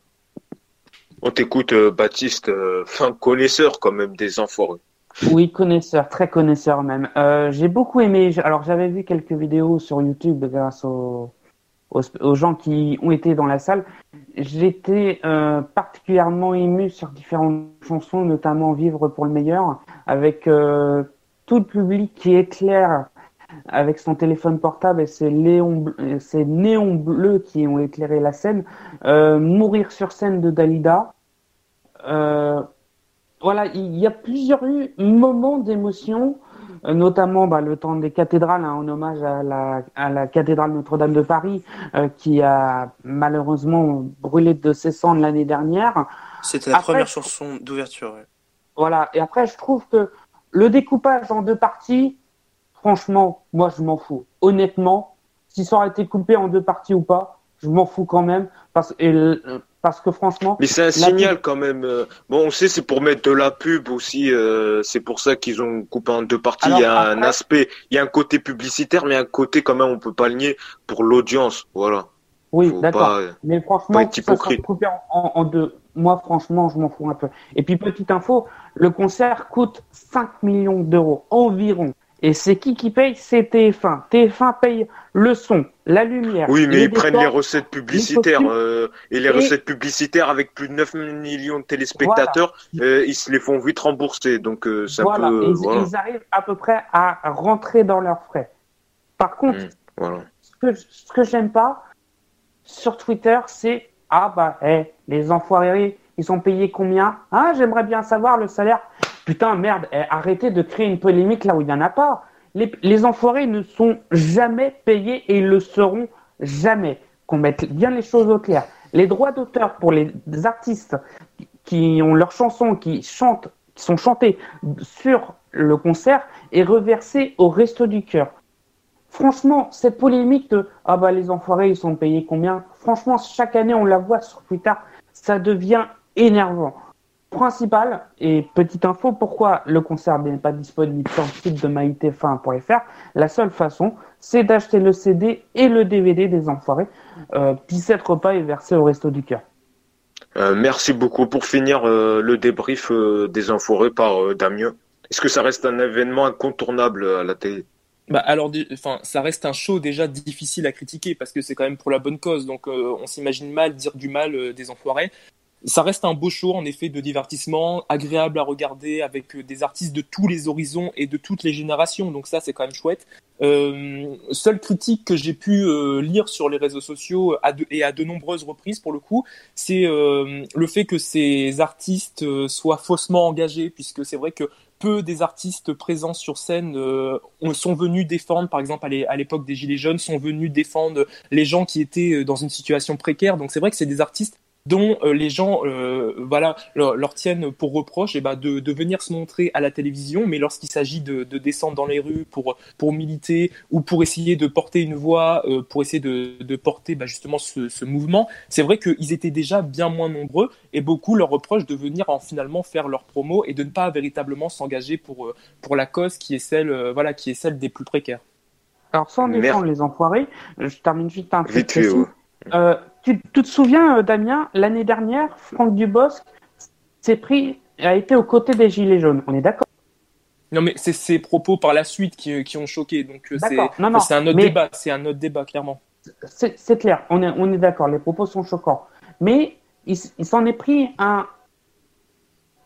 On t'écoute, Baptiste, fin connaisseur quand même des enfoirés. Oui, connaisseur, très connaisseur même. Euh, j'ai beaucoup aimé. Alors, j'avais vu quelques vidéos sur YouTube grâce aux, gens qui ont été dans la salle. J'étais euh, particulièrement ému sur différentes chansons, notamment Vivre pour le meilleur, avec euh, tout le public qui éclaire avec son téléphone portable et ces néons bleus qui ont éclairé la scène. Mourir sur scène de Dalida. Voilà, il y a plusieurs moments d'émotion, euh, notamment bah, le temps des cathédrales, hein, en hommage à la, à la cathédrale Notre-Dame de Paris, euh, qui a malheureusement brûlé de ses cendres l'année dernière. C'était la première chanson d'ouverture. Voilà, et après, je trouve que le découpage en deux parties, franchement, moi, je m'en fous. Honnêtement, si ça aurait été coupé en deux parties ou pas, je m'en fous quand même parce et, parce que franchement. Mais c'est un signal quand même. Euh, bon, on sait c'est pour mettre de la pub aussi. Euh, c'est pour ça qu'ils ont coupé en deux parties. il y a un aspect, il y a un côté publicitaire, mais un côté quand même on peut pas le nier pour l'audience. Voilà. Oui, d'accord. Mais franchement, ça sera coupé en, en, deux. Moi, franchement, je m'en fous un peu. Et puis petite info, le concert coûte 5 millions d'euros environ. Et c'est qui qui paye? C'est TF1. TF1 paye le son, la lumière. Oui, mais ils prennent les recettes publicitaires. Euh, et les recettes publicitaires, avec plus de 9 millions de téléspectateurs, euh, ils se les font vite rembourser. Donc, euh, ça voilà. Peut, voilà. Ils arrivent à peu près à rentrer dans leurs frais. Par contre, mmh, ce que, ce que j'aime pas sur Twitter, c'est Ah bah, hey, les enfoirés, ils sont payés combien? Ah, j'aimerais bien savoir le salaire. Putain, merde, eh, arrêtez de créer une polémique là où il n'y en a pas. Les, enfoirés ne sont jamais payés et ils le seront jamais. Qu'on mette bien les choses au clair. Les droits d'auteur pour les artistes qui ont leurs chansons, qui chantent, sont chantées sur le concert est reversé au resto du cœur. Franchement, cette polémique de ah bah les enfoirés ils sont payés combien? Franchement, chaque année on la voit sur Twitter, ça devient énervant principal, et petite info, pourquoi le concert n'est pas disponible sur le site de maïtf1.fr La seule façon, c'est d'acheter le CD et le DVD des Enfoirés. Euh, cette repas est versé au Resto du Cœur. Euh, merci beaucoup. Pour finir, euh, le débrief euh, des Enfoirés par Damien. Est-ce que ça reste un événement incontournable à la télé? Bah alors, enfin, ça reste un show déjà difficile à critiquer parce que c'est quand même pour la bonne cause. Donc, on s'imagine mal dire du mal des enfoirés ça reste un beau show en effet de divertissement, agréable à regarder avec euh, des artistes de tous les horizons et de toutes les générations. Donc ça c'est quand même chouette. Euh, seule critique que j'ai pu euh, lire sur les réseaux sociaux à et à de nombreuses reprises pour le coup, c'est euh, le fait que ces artistes soient faussement engagés, puisque c'est vrai que peu des artistes présents sur scène sont venus défendre, par exemple à l'époque des Gilets jaunes, sont venus défendre les gens qui étaient dans une situation précaire. Donc c'est vrai que c'est des artistes dont euh, les gens euh, voilà leur, tiennent pour reproche et eh ben, de, de, venir se montrer à la télévision mais lorsqu'il s'agit de, de, descendre dans les rues pour pour militer ou pour essayer de porter une voix euh, pour essayer de, de porter bah, justement ce, ce mouvement c'est vrai qu'ils étaient déjà bien moins nombreux et beaucoup leur reprochent de venir en finalement faire leur promo et de ne pas véritablement s'engager pour pour la cause qui est celle voilà qui est celle des plus précaires. Alors sans défendre les enfoirés je termine juste un truc euh, tu, te souviens, euh, Damien, l'année dernière, Franck Dubosc s'est pris, a été aux côtés des Gilets jaunes. On est d'accord Non, mais c'est ses propos par la suite qui, qui ont choqué. Donc euh, c'est un autre débat. C'est un autre débat, clairement. C'est clair. On est, on est d'accord. Les propos sont choquants. Mais il, il s'en est pris un,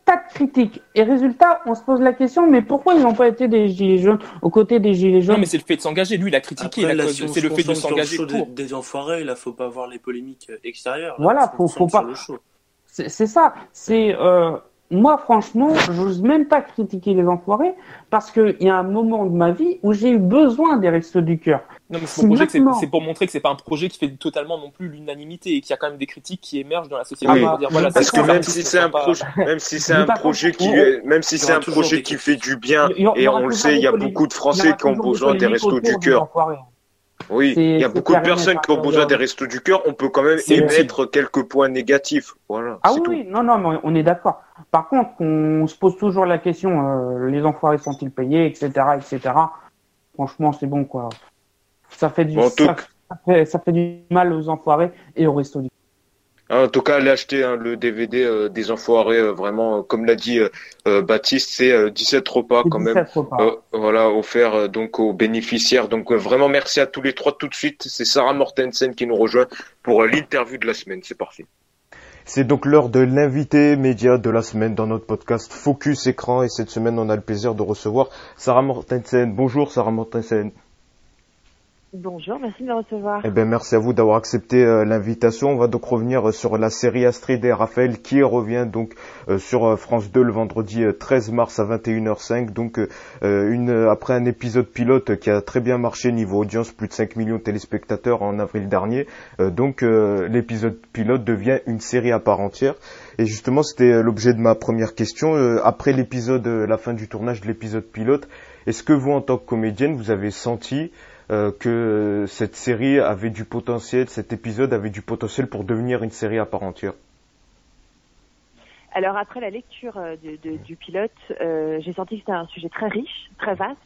tas de critiques. Et résultat, on se pose la question, mais pourquoi ils n'ont pas été des gilets jaunes aux côtés des gilets jaunes Non, mais c'est le fait de s'engager. Lui, il a critiqué. c'est le fait de s'engager pour. Des, des enfoirés, il faut pas voir les polémiques extérieures. voilà, faut, faut pas. C'est ça. C'est euh, moi, franchement, je n'ose même pas critiquer les enfoirés parce qu'il y a un moment de ma vie où j'ai eu besoin des restos du cœur. Non, mais c'est pour, pour, montrer que c'est pas un projet qui fait totalement non plus l'unanimité et qu'il y a quand même des critiques qui émergent dans la société. parce que même si c'est un projet, même si [LAUGHS] c'est un projet qui, même si c'est un projet qui fait du bien, et on le sait, il y a beaucoup de Français qui ont besoin des restos du cœur. Oui, il y a beaucoup de personnes qui ont besoin des restos du cœur. On peut quand même émettre quelques points négatifs. Voilà. Ah oui, non, non, mais on est d'accord. Par contre, on se pose toujours la question euh, les enfoirés sont-ils payés, etc., etc. Franchement, c'est bon quoi. Ça fait du, ça, fait, ça, fait, du mal aux enfoirés et aux restos du en tout cas, allez acheter hein, le DVD euh, des Enfoirés, euh, vraiment, comme l'a dit euh, Baptiste, c'est 17 repas quand 17 même, repas. voilà, offert donc aux bénéficiaires. Donc vraiment, merci à tous les trois tout de suite. C'est Sarah Mortensen qui nous rejoint pour l'interview de la semaine. C'est parti. C'est donc l'heure de l'invité média de la semaine dans notre podcast Focus Écran. Et cette semaine, on a le plaisir de recevoir Sarah Mortensen. Bonjour Sarah Mortensen. Bonjour, merci de me recevoir. Eh bien, merci à vous d'avoir accepté euh, l'invitation. On va donc revenir euh, sur la série Astrid et Raphaël qui revient donc euh, sur France 2 le vendredi 13 mars à 21h05. Donc une après un épisode pilote qui a très bien marché niveau audience, plus de 5 millions de téléspectateurs en avril dernier. donc l'épisode pilote devient une série à part entière. Et justement, c'était l'objet de ma première question. après l'épisode, la fin du tournage de l'épisode pilote, est-ce que vous, en tant que comédienne, vous avez senti que cette série avait du potentiel, cet épisode avait du potentiel pour devenir une série à part entière alors après la lecture du pilote, j'ai senti que c'était un sujet très riche, très vaste,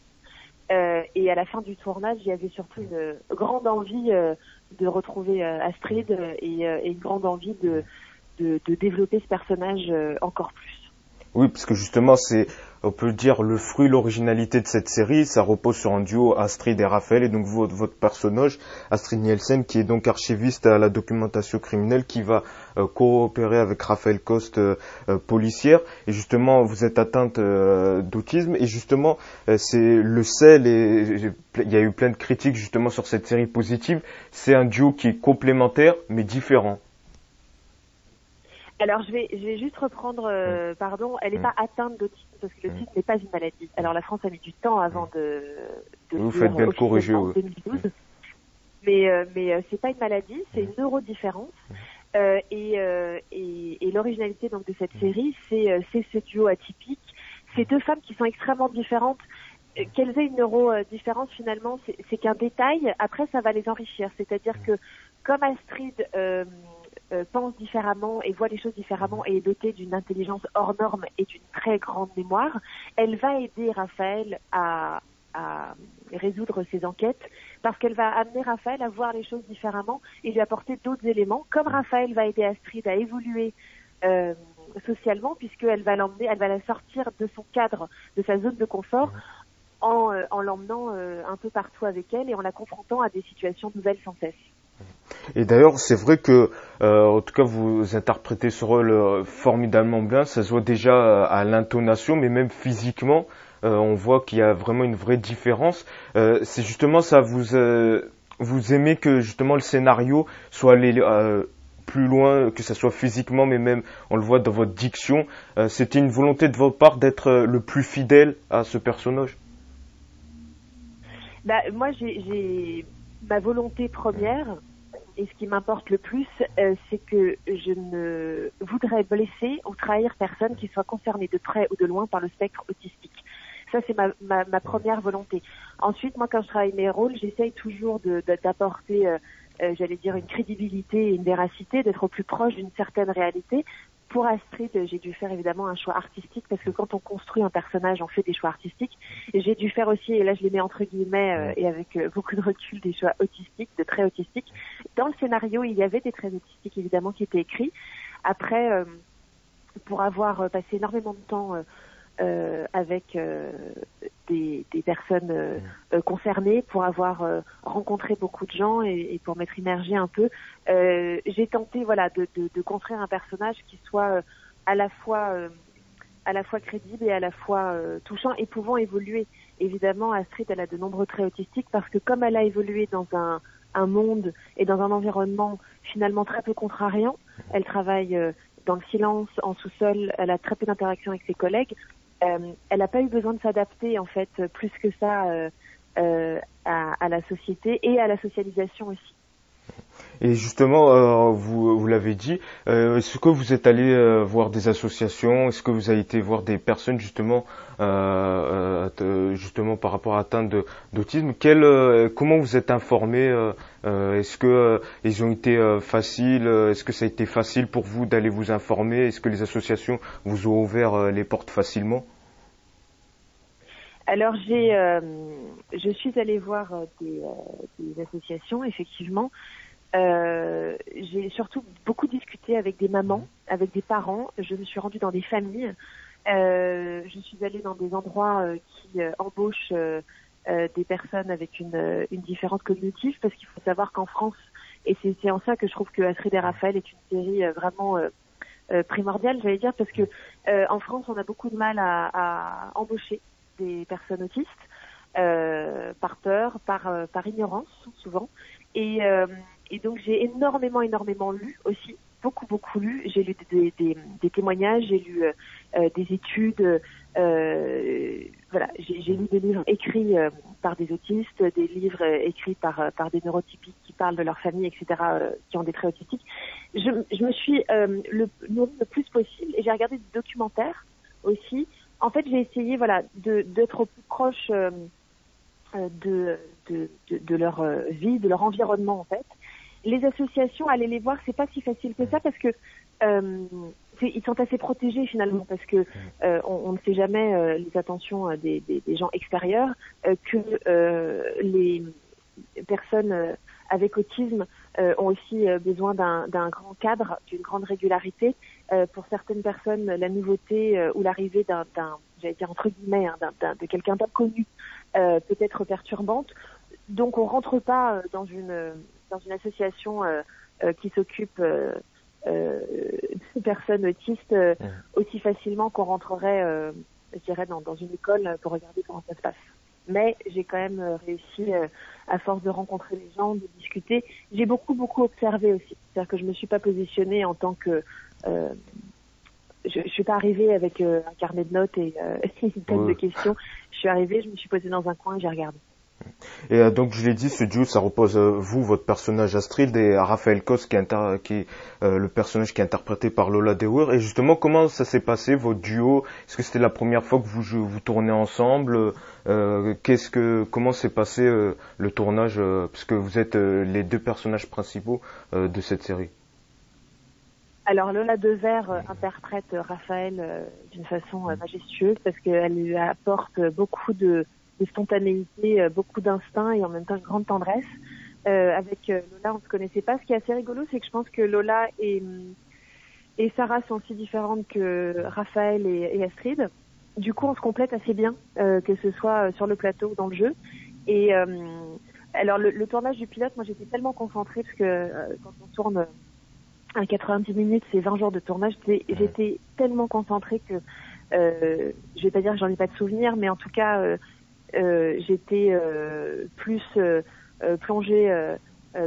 euh, et à la fin du tournage, il y avait surtout une grande envie euh, de retrouver euh, Astrid et, et, une grande envie de développer ce personnage encore plus. Oui, parce que justement, c'est on peut dire le fruit, l'originalité de cette série, ça repose sur un duo Astrid et Raphaël, et donc votre, votre personnage, Astrid Nielsen, qui est donc archiviste à la documentation criminelle, qui va euh, coopérer avec Raphaël Coste, euh, euh, policière, et justement vous êtes atteinte d'autisme, et justement c'est le sel, et il y a eu plein de critiques justement sur cette série positive, c'est un duo qui est complémentaire mais différent. Alors je vais, je vais juste reprendre, euh, pardon, elle n'est pas atteinte d'autisme parce que l'autisme n'est pas une maladie. Alors la France a mis du temps avant de, de Vous faites bien le corriger. En 2012. Mais euh, mais euh, c'est pas une maladie, c'est une neurodifférence. Euh, et, euh, et, et l'originalité donc de cette série, c'est euh, c'est ce duo atypique. Ces deux femmes qui sont extrêmement différentes. Qu'elles aient une neurodifférence finalement, c'est qu'un détail. Après, ça va les enrichir. C'est-à-dire que comme Astrid euh, pense différemment et voit les choses différemment et est dotée d'une intelligence hors norme et d'une très grande mémoire, elle va aider Raphaël à, à résoudre ses enquêtes parce qu'elle va amener Raphaël à voir les choses différemment et lui apporter d'autres éléments, comme Raphaël va aider Astrid à évoluer euh, socialement puisqu'elle va l'emmener, elle va la sortir de son cadre, de sa zone de confort en, euh, en l'emmenant euh, un peu partout avec elle et en la confrontant à des situations nouvelles sans cesse. Et d'ailleurs, c'est vrai que, euh, en tout cas, vous interprétez ce rôle euh, formidablement bien. Ça se voit déjà euh, à l'intonation, mais même physiquement, on voit qu'il y a vraiment une vraie différence. c'est justement ça, vous vous aimez que justement le scénario soit allé plus loin, que ce soit physiquement, mais même on le voit dans votre diction. C'était une volonté de votre part d'être le plus fidèle à ce personnage? Bah, moi, j'ai ma volonté première et ce qui m'importe le plus, euh, c'est que je ne voudrais blesser ou trahir personne qui soit concernée de près ou de loin par le spectre autistique. Ça, c'est ma, ma, ma, première volonté. Ensuite, moi, quand je travaille mes rôles, j'essaye toujours d'apporter, euh, euh, j'allais dire, une crédibilité et une véracité, d'être au plus proche d'une certaine réalité, pour Astrid, j'ai dû faire évidemment un choix artistique parce que quand on construit un personnage, on fait des choix artistiques. J'ai dû faire aussi, et là je les mets entre guillemets euh, et avec euh, beaucoup de recul, des choix autistiques, de traits autistiques. Dans le scénario, il y avait des traits autistiques évidemment qui étaient écrits. Après, euh, pour avoir passé énormément de temps euh, avec euh, des, des, personnes euh, euh, concernées, pour avoir rencontré beaucoup de gens et, et pour m'être immergée un peu, j'ai tenté voilà de, de, de, construire un personnage qui soit à la fois à la fois crédible et à la fois touchant et pouvant évoluer. Évidemment, Astrid, elle a de nombreux traits autistiques parce que comme elle a évolué dans un, un monde et dans un environnement finalement très peu contrariant, elle travaille dans le silence, en sous-sol, elle a très peu d'interaction avec ses collègues. Euh, elle n'a pas eu besoin de s'adapter en fait plus que ça euh, euh, à, à, la société et à la socialisation aussi. Et justement, euh, vous, vous l'avez dit, euh, est-ce que vous êtes allé euh, voir des associations? Est-ce que vous avez été voir des personnes justement, justement par rapport à l'atteinte d'autisme? Comment vous êtes informé Est-ce que ils ont été faciles Est-ce que ça a été facile pour vous d'aller vous informer? Est-ce que les associations vous ont ouvert les portes facilement? Alors j'ai, je suis allée voir des associations effectivement. Euh, j'ai surtout beaucoup discuté avec des mamans, avec des parents. Je me suis rendue dans des familles. Euh, je suis allée dans des endroits euh, qui euh, embauchent euh, des personnes avec une, une différente cognitive, parce qu'il faut savoir qu'en France, et c'est en ça que je trouve que Astrid et Raphaël est une série vraiment primordiale, j'allais dire, parce que en France, on a beaucoup de mal à, à embaucher des personnes autistes par peur, par, par ignorance souvent. Et et donc j'ai énormément, énormément lu aussi, beaucoup, beaucoup lu. J'ai lu des, des, des témoignages, j'ai lu euh, euh des études, euh, voilà, j'ai lu des livres écrits euh, par des autistes, des livres euh, écrits par, par des neurotypiques qui parlent de leur famille, etc., qui ont des traits autistiques. Je, je me suis le, le plus possible et j'ai regardé des documentaires aussi. En fait, j'ai essayé, voilà, d'être au plus proche de, de, de, leur vie, de leur environnement en fait. Les associations, aller les voir, c'est pas si facile que ça parce que ils sont assez protégés finalement parce que on, ne sait jamais les attentions des, des, des, gens extérieurs que les personnes avec autisme euh, ont aussi euh, besoin d'un grand cadre, d'une grande régularité. Euh, pour certaines personnes, la nouveauté ou l'arrivée d'un, j'allais dire entre guillemets, hein, de quelqu'un d'inconnu peut être perturbante. Donc on rentre pas dans une dans une association qui s'occupe de personnes autistes aussi facilement qu'on rentrerait, je dirais, dans, dans une école pour regarder comment ça se passe mais j'ai quand même euh, réussi, euh, à force de rencontrer les gens, de discuter. J'ai beaucoup, beaucoup observé aussi. C'est-à-dire que je me suis pas positionnée en tant que... Euh, je, je suis pas arrivée avec un carnet de notes et [LAUGHS] une tête de questions. Je suis arrivée, je me suis posée dans un coin et j'ai regardé. Et euh, donc je l'ai dit, ce duo, ça repose euh, vous, votre personnage Astrid, et Raphaël Kos, qui est, euh, le personnage qui est interprété par Lola Dewar. Et justement, comment ça s'est passé votre duo Est-ce que c'était la première fois que vous vous tournez ensemble? Qu'est-ce que comment s'est passé le tournage puisque vous êtes les deux personnages principaux de cette série? Alors Lola Dever interprète Raphaël d'une façon majestueuse parce qu'elle lui apporte beaucoup de de spontanéité, euh, beaucoup d'instinct et en même temps une grande tendresse. Euh, avec euh, Lola, on se connaissait pas. Ce qui est assez rigolo, c'est que je pense que Lola et, et Sarah sont si différentes que Raphaël et, Astrid. Du coup, on se complète assez bien, que ce soit sur le plateau ou dans le jeu. Et alors, le, tournage du pilote, moi, j'étais tellement concentrée parce que quand on tourne à 90 minutes, c'est 20 jours de tournage, j'étais tellement concentrée que euh, je vais pas dire que j'en ai pas de souvenir, mais en tout cas, euh, j'étais euh, plus euh, plongée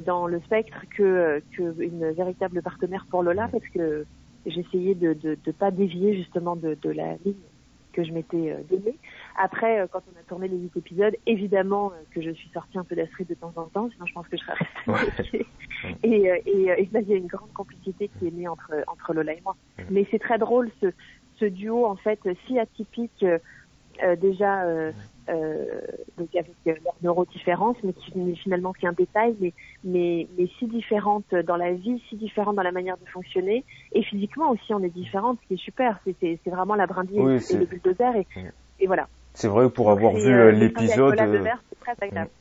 dans le spectre que, que une véritable partenaire pour Lola parce que j'essayais de ne de, de pas dévier justement de, de la ligne que je m'étais donnée. Après, quand on a tourné les huit épisodes, évidemment que je suis sortie un peu d'Astrid de temps en temps, sinon je pense que je serais restée. [LAUGHS] et, et, et là, il y a une grande complicité qui est née entre, entre Lola et moi. Mais c'est très drôle ce, ce duo en fait si atypique euh, déjà euh, euh, donc avec leurs neurodifférences, mais qui n'est finalement qu'un détail, mais, mais, mais si différentes dans la vie, si différentes dans la manière de fonctionner, et physiquement aussi on est différentes, ce qui est super, c'est vraiment la brindille et, le bulldozer, et, et voilà. C'est vrai pour avoir vu l'épisode.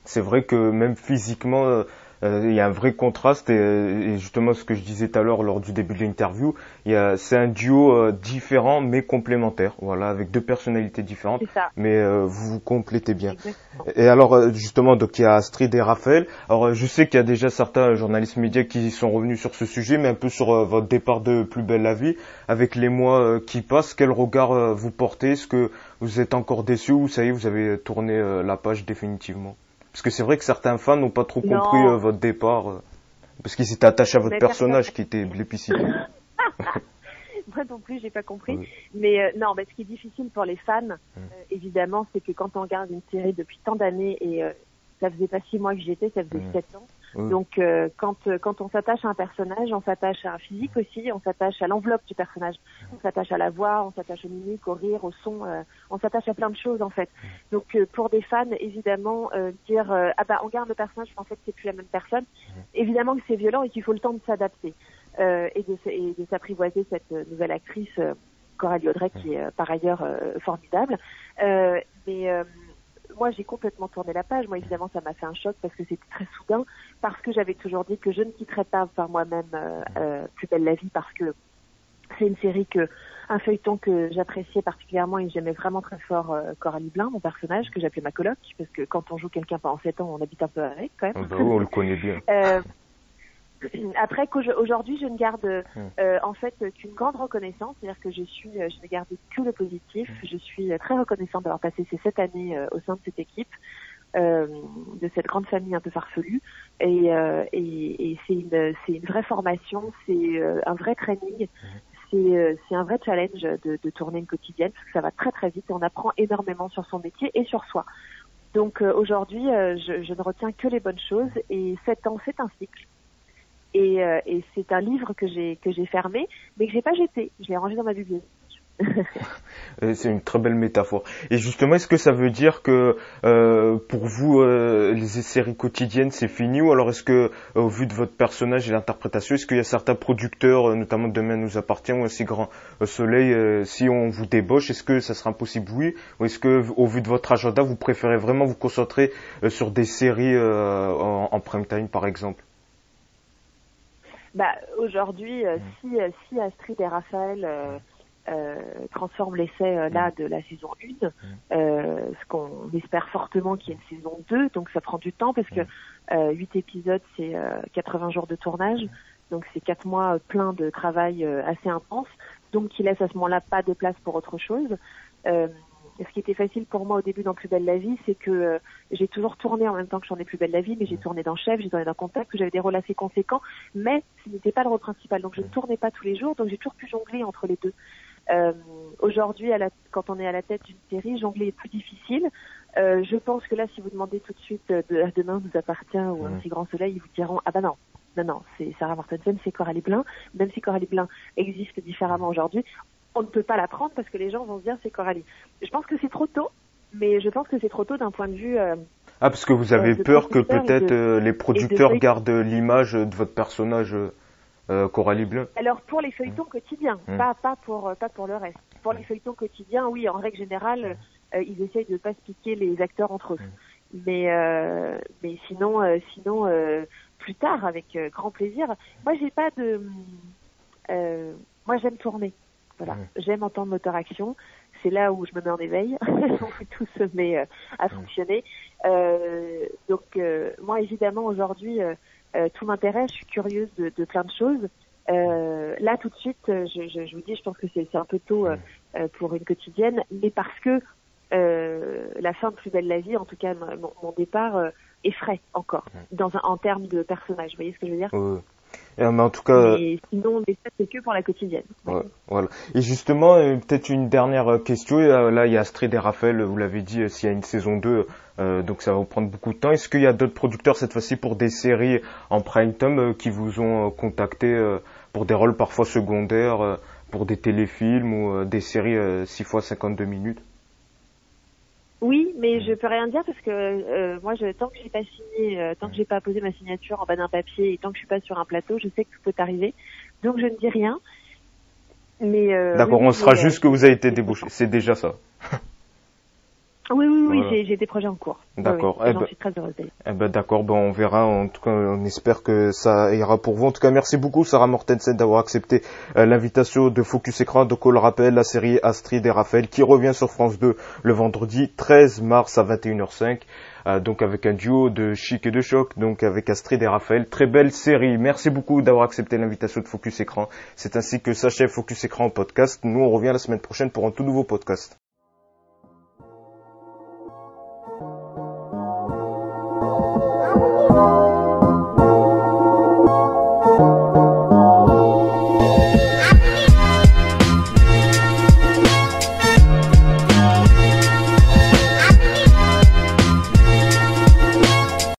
C'est vrai que même physiquement, euh, il y a un vrai contraste et, justement ce que je disais tout à l'heure lors du début de l'interview, c'est un duo euh, différent mais complémentaire, voilà, avec deux personnalités différentes, mais euh, vous vous complétez bien. Et alors justement, donc il y a Astrid et Raphaël. Alors je sais qu'il y a déjà certains journalistes médias qui sont revenus sur ce sujet, mais un peu sur votre départ de Plus belle la vie, avec les mois qui passent, quel regard vous portez? Est-ce que vous êtes encore déçu ou ça y est, vous avez tourné la page définitivement? Parce que c'est vrai que certains fans n'ont pas trop compris euh, votre départ, euh, parce qu'ils s'étaient attachés à votre personnage qui était blépicide. [LAUGHS] Moi non plus, j'ai pas compris. Mais euh, non, mais ce qui est difficile pour les fans, évidemment, c'est que quand on regarde une série depuis tant d'années et ça faisait pas six mois que j'y étais, ça faisait sept ans. Donc euh, quand euh, quand on s'attache à un personnage, on s'attache à un physique aussi, on s'attache à l'enveloppe du personnage, on s'attache à la voix, on s'attache au mimique, au rire, au son, euh, on s'attache à plein de choses en fait. Donc pour des fans, évidemment, dire ah bah on garde le personnage, mais en fait c'est plus la même personne. Évidemment que c'est violent et qu'il faut le temps de s'adapter et de, et de s'apprivoiser cette nouvelle actrice Coralie Audrey qui est par ailleurs formidable. mais moi, j'ai complètement tourné la page. Moi, évidemment, ça m'a fait un choc parce que c'était très soudain, parce que j'avais toujours dit que je ne quitterais pas par moi-même euh, euh, Plus belle la vie, parce que c'est une série que, un feuilleton que j'appréciais particulièrement et j'aimais vraiment très fort euh, Coralie Blin, mon personnage, que j'appelais ma coloc, parce que quand on joue quelqu'un pendant 7 ans, on habite un peu avec quand même. Bah on le connaît bien. [CLEARS THROAT] Après qu'aujourd'hui je ne garde hum. euh, en fait qu'une grande reconnaissance, c'est-à-dire que je suis, euh, je ne garde que le positif. Hum. Je suis très reconnaissante d'avoir passé ces sept années euh, au sein de cette équipe, de cette grande famille un peu farfelue, et, et, et c'est une, c'est une vraie formation, c'est un vrai training. Hum. C'est, un vrai challenge de, de tourner une quotidienne parce que ça va très très vite et on apprend énormément sur son métier et sur soi. Donc aujourd'hui, je, je ne retiens que les bonnes choses et sept ans, c'est un cycle. Et, euh, et c'est un livre que j'ai que j'ai fermé, mais que j'ai pas jeté. Je l'ai rangé dans ma bibliothèque [LAUGHS] C'est une très belle métaphore. Et justement, est-ce que ça veut dire que euh, pour vous, euh, les séries quotidiennes, c'est fini Ou alors est-ce que, au vu de votre personnage et l'interprétation, est-ce qu'il y a certains producteurs, euh, notamment Demain nous appartient ou Assez Grand Soleil, si on vous débauche, est-ce que ça sera impossible Oui? Ou est-ce que, au vu de votre agenda, vous préférez vraiment vous concentrer sur des séries en prime time, par exemple? Bah, aujourd'hui, euh, si, euh, si Astrid et Raphaël euh, euh transforment l'essai là de la saison 1, ce qu'on espère fortement qu'il y ait une saison 2, donc ça prend du temps parce que 8 épisodes, c'est 80 jours de tournage, donc c'est 4 mois plein de travail assez intense, donc qui laisse à ce moment-là pas de place pour autre chose. Ce qui était facile pour moi au début dans Plus belle la vie, c'est que euh, j'ai toujours tourné en même temps que j'en ai Plus belle la vie, mais j'ai tourné dans Chef, j'ai tourné dans Contact, j'avais des rôles assez conséquents, mais ce n'était pas le rôle principal. Donc je ne tournais pas tous les jours, donc j'ai toujours pu jongler entre les deux. Euh, Aujourd'hui, quand on est à la tête d'une série, jongler est plus difficile. Euh, je pense que là, si vous demandez tout de suite euh, de, Demain nous appartient ou Un si grand soleil, ils vous diront ah bah non, non, non, c'est Sarah Mortensen, c'est Coralie Blin. Même si Coralie Blin existe différemment aujourd'hui, on ne peut pas la prendre parce que les gens vont se dire c'est Coralie. Je pense que c'est trop tôt, mais je pense que c'est trop tôt d'un point de vue. Euh, ah, parce que vous avez euh, peur que peut-être euh, les producteurs gardent l'image de votre personnage Coralie Bleu Alors pour les feuilletons mmh. quotidiens, mmh. pas pas pour pas pour le reste. Pour les feuilletons quotidiens, oui, en règle générale, ils essayent de pas se piquer les acteurs entre eux. Mmh. Mais mais sinon sinon plus tard avec grand plaisir. Moi j'ai pas de moi j'aime tourner. Voilà, j'aime entendre moteur action. C'est là où je me mets en éveil. [LAUGHS] tout se met euh, à fonctionner. Euh, donc euh, moi, évidemment, aujourd'hui, tout m'intéresse. Je suis curieuse de, de plein de choses. là, tout de suite, je, je, je, vous dis, je pense que c'est un peu tôt pour une quotidienne, mais parce que la fin de Plus belle la vie, en tout cas mon, mon départ, est frais encore dans un, en termes de personnage. Vous voyez ce que je veux dire? Euh, mais en tout cas. sinon, c'est que pour la quotidienne. voilà. Et justement, euh, peut-être une dernière euh, question. Là, il y a Astrid et Raphaël, vous l'avez dit, s'il y a une saison 2, donc ça va vous prendre beaucoup de temps. Est-ce qu'il y a d'autres producteurs cette fois-ci pour des séries en prime time qui vous ont contacté pour des rôles parfois secondaires, pour des téléfilms ou des séries 6 fois 52 minutes? Oui, mais je peux rien dire parce que euh, moi, je, tant que j'ai pas signé, euh, tant que j'ai pas posé ma signature en bas d'un papier et tant que je suis pas sur un plateau, je sais que tout peut arriver. Donc je ne dis rien. Mais euh, d'accord, on sera juste que vous avez été débouché. C'est déjà ça. [LAUGHS] Oui, oui, oui, j'ai des projets en cours. D'accord. Oui, eh ben, suis très heureuse eh ben, d'accord, bon, on verra. En tout cas, on espère que ça ira pour vous. En tout cas, merci beaucoup, Sarah Mortensen, d'avoir accepté euh, l'invitation de Focus Écran. Donc, on le rappelle, la série Astrid et Raphaël, qui revient sur France 2 le vendredi 13 mars à 21h05. Euh, donc, avec un duo de chic et de choc, donc avec Astrid et Raphaël. Très belle série. Merci beaucoup d'avoir accepté l'invitation de Focus Écran. C'est ainsi que s'achève Focus Écran en podcast. Nous, on revient la semaine prochaine pour un tout nouveau podcast.